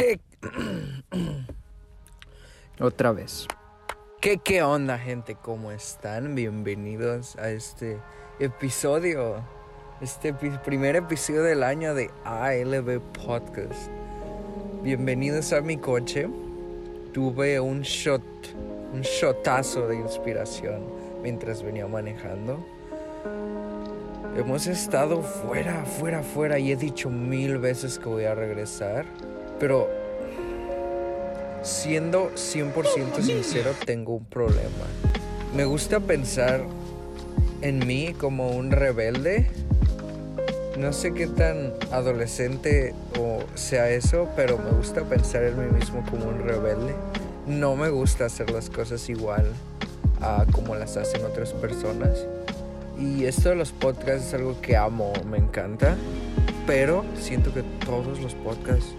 ¿Qué? Otra vez. ¿Qué, ¿Qué onda, gente? ¿Cómo están? Bienvenidos a este episodio. Este primer episodio del año de ALB Podcast. Bienvenidos a mi coche. Tuve un shot, un shotazo de inspiración mientras venía manejando. Hemos estado fuera, fuera, fuera y he dicho mil veces que voy a regresar. Pero siendo 100% sincero, tengo un problema. Me gusta pensar en mí como un rebelde. No sé qué tan adolescente o sea eso, pero me gusta pensar en mí mismo como un rebelde. No me gusta hacer las cosas igual a como las hacen otras personas. Y esto de los podcasts es algo que amo, me encanta. Pero siento que todos los podcasts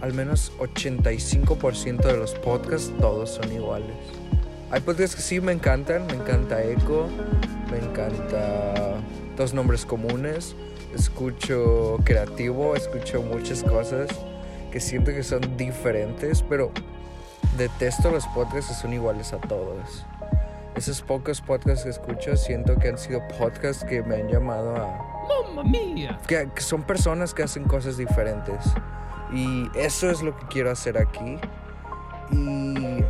al menos 85% de los podcasts todos son iguales. Hay podcasts que sí me encantan, me encanta Echo, me encanta Dos Nombres Comunes, escucho Creativo, escucho muchas cosas que siento que son diferentes, pero detesto los podcasts que son iguales a todos. Esos pocos podcasts que escucho siento que han sido podcasts que me han llamado a... ¡Mamma mía! que son personas que hacen cosas diferentes. Y eso es lo que quiero hacer aquí. Y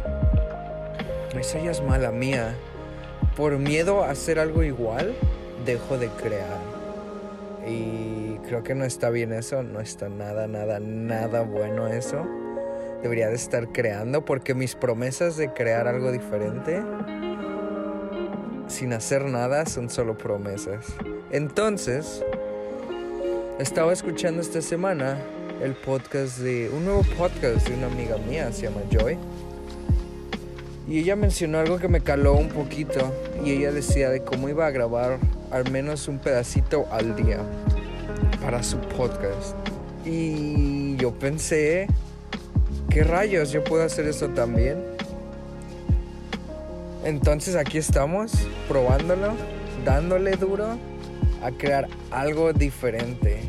esa ya mala mía. Por miedo a hacer algo igual, dejo de crear. Y creo que no está bien eso, no está nada, nada, nada bueno eso. Debería de estar creando porque mis promesas de crear algo diferente sin hacer nada son solo promesas. Entonces, estaba escuchando esta semana el podcast de un nuevo podcast de una amiga mía, se llama Joy. Y ella mencionó algo que me caló un poquito y ella decía de cómo iba a grabar al menos un pedacito al día para su podcast. Y yo pensé, ¿qué rayos? Yo puedo hacer eso también. Entonces aquí estamos, probándolo, dándole duro a crear algo diferente.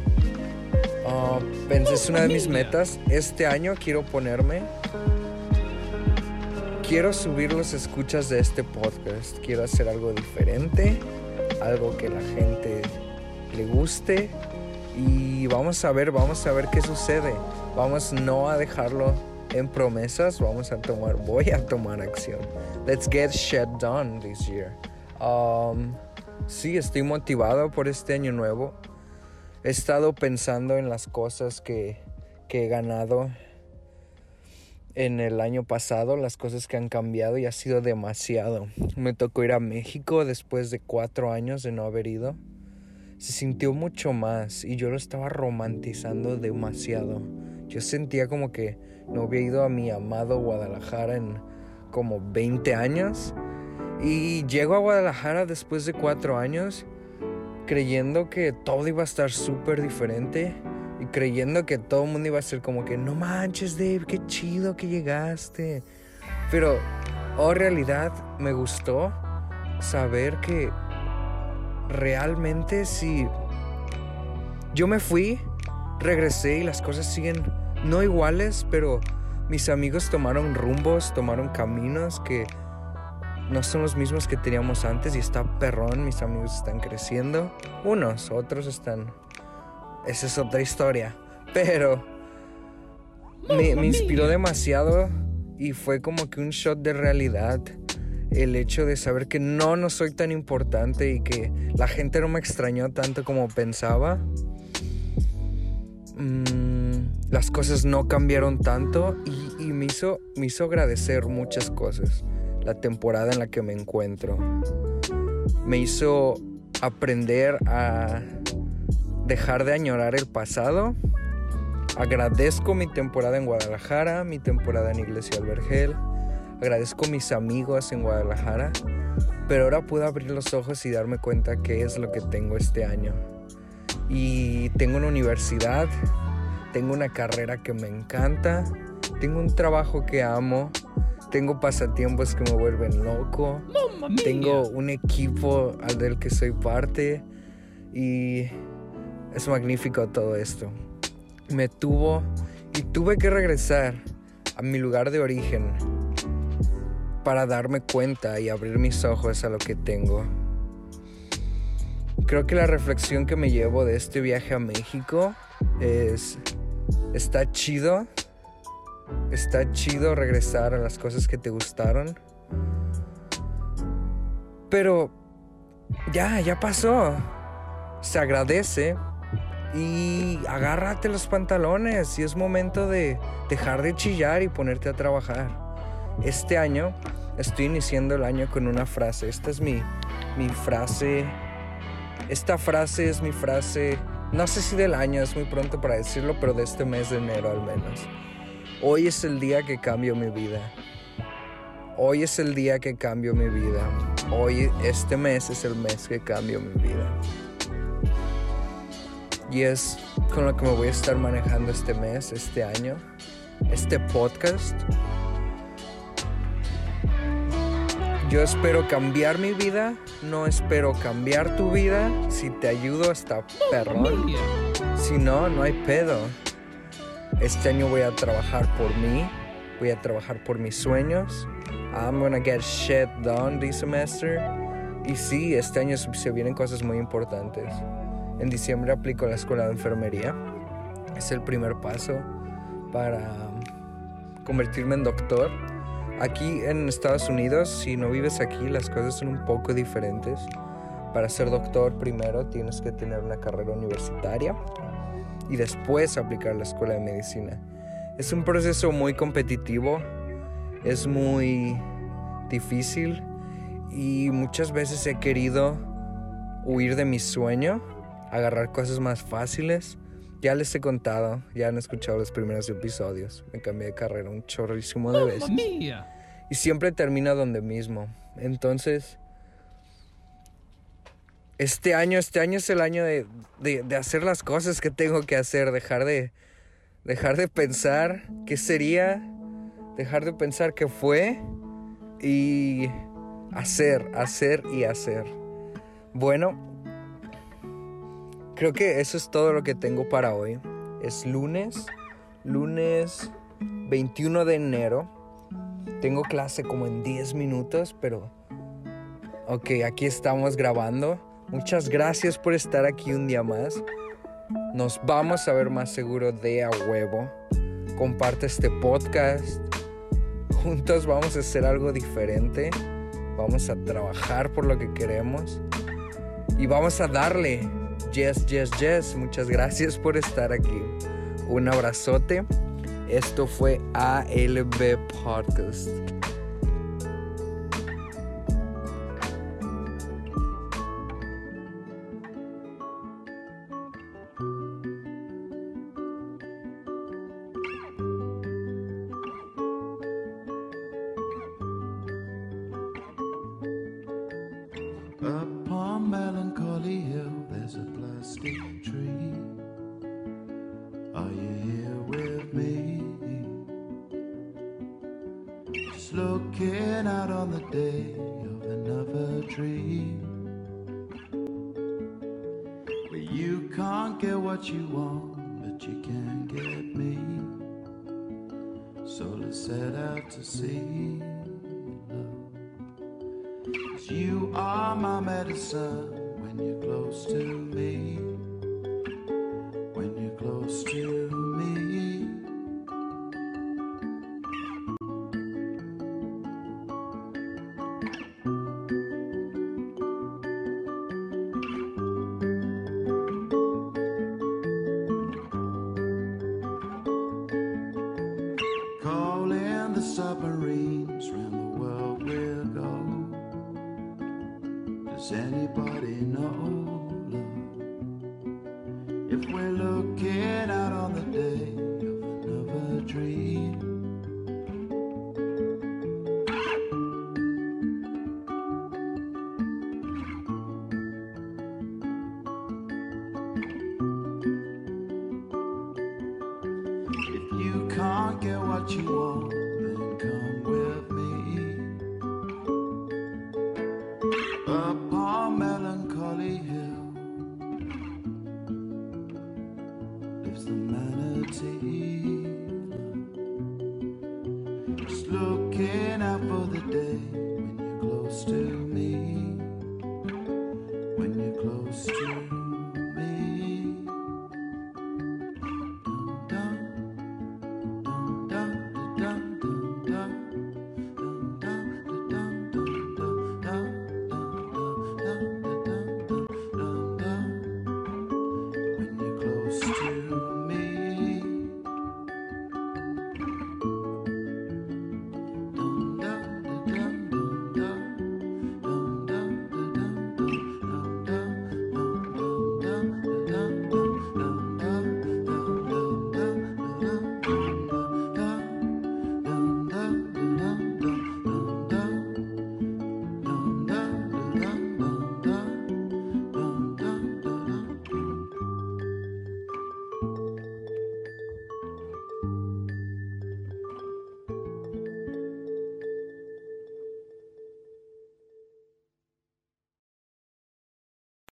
Uh, pensé, es una de mis metas. Este año quiero ponerme. Quiero subir los escuchas de este podcast. Quiero hacer algo diferente. Algo que la gente le guste. Y vamos a ver, vamos a ver qué sucede. Vamos no a dejarlo en promesas. Vamos a tomar, voy a tomar acción. Let's get shit done this year. Um, sí, estoy motivado por este año nuevo he estado pensando en las cosas que, he ganado en el año pasado, las cosas que han cambiado y ha sido demasiado. Me tocó ir a México después de cuatro años de no haber ido. Se sintió mucho más y yo lo estaba romantizando demasiado. Yo sentía como que no había ido a mi amado Guadalajara en como 20 años. Y llego a Guadalajara después de cuatro años creyendo que todo iba a estar súper diferente y creyendo que todo el mundo iba a ser como que no manches Dave, qué chido que llegaste. Pero, oh realidad, me gustó saber que realmente si yo me fui, regresé y las cosas siguen no iguales, pero mis amigos tomaron rumbos, tomaron caminos que no son los mismos que teníamos antes y está perrón, mis amigos están creciendo. Unos, otros están... Esa es otra historia. Pero me, inspiró demasiado y fue como que un shot de realidad. El hecho de saber que no, no soy tan importante y que la gente no me extrañó tanto como pensaba. Mm, las cosas no cambiaron tanto y, y me, hizo, me hizo agradecer muchas cosas la temporada en la que me encuentro. Me hizo aprender a dejar de añorar el pasado. Agradezco mi temporada en Guadalajara, mi temporada en Iglesia Albergel. Agradezco mis amigos en Guadalajara. Pero ahora puedo abrir los ojos y darme cuenta qué es lo que tengo este año. Y tengo una universidad, tengo una carrera que me encanta, tengo un trabajo que amo, tengo pasatiempos que me vuelven loco. Tengo un equipo al del que soy parte. Y es magnífico todo esto. Me tuvo Y tuve que regresar a mi lugar de origen para darme cuenta y abrir mis ojos a lo que tengo. Creo que la reflexión que me llevo de este viaje a México es, está chido, está chido regresar a las cosas que te gustaron, pero ya, ya pasó. Se agradece y agárrate los pantalones y es momento de dejar de chillar y ponerte a trabajar. Este año estoy iniciando el año con una frase. Esta es mi, mi frase. Esta frase es mi frase, no sé si del año, es muy pronto para decirlo, pero de este mes de enero al menos. Hoy es el día que cambio mi vida. Hoy es el día que cambio mi vida. Hoy, este mes es el mes que cambio mi vida. Y es con lo que me voy a estar manejando este mes, este año, este podcast. Yo espero cambiar mi vida, no espero cambiar tu vida. Si te ayudo hasta perrón. Si no, no hay pedo. Este año voy a trabajar por mí, voy a trabajar por mis sueños. I'm gonna get shit done this semester. Y sí, este año se vienen cosas muy importantes. En diciembre aplico la escuela de enfermería. Es el primer paso para convertirme en doctor. Aquí en Estados Unidos, si no vives aquí, las cosas son un poco diferentes. Para ser doctor primero tienes que tener una carrera universitaria y después aplicar la escuela de medicina. Es un proceso muy competitivo, es muy difícil y muchas veces he querido huir de mi sueño agarrar cosas más fáciles. Ya les he contado, ya han escuchado los primeros episodios. Me cambié de carrera un chorrísimo de veces. Y siempre termina donde mismo. Entonces, este año, este año es el año de, de, hacer las cosas que tengo que hacer. Dejar de, dejar de pensar qué sería, dejar de pensar qué fue y hacer, hacer y hacer. Bueno, creo que eso es todo lo que tengo para hoy. Es lunes, lunes 21 de enero. Tengo clase como en 10 minutos, pero... Ok, aquí estamos grabando. Muchas gracias por estar aquí un día más. Nos vamos a ver más seguro de a huevo. Comparte este podcast. Juntos vamos a hacer algo diferente. Vamos a trabajar por lo que queremos. Y vamos a darle Yes, yes, yes. Muchas gracias por estar aquí. Un abrazote. Esto fue ALB Podcast. Upon melancholy hill, there's a plastic tree. Are you here with me? Just looking out on the day of another dream. Where you can't get what you want, but you can get me. So let's set out to sea you are my medicine when you're close to me. We're looking out on the day of another dream.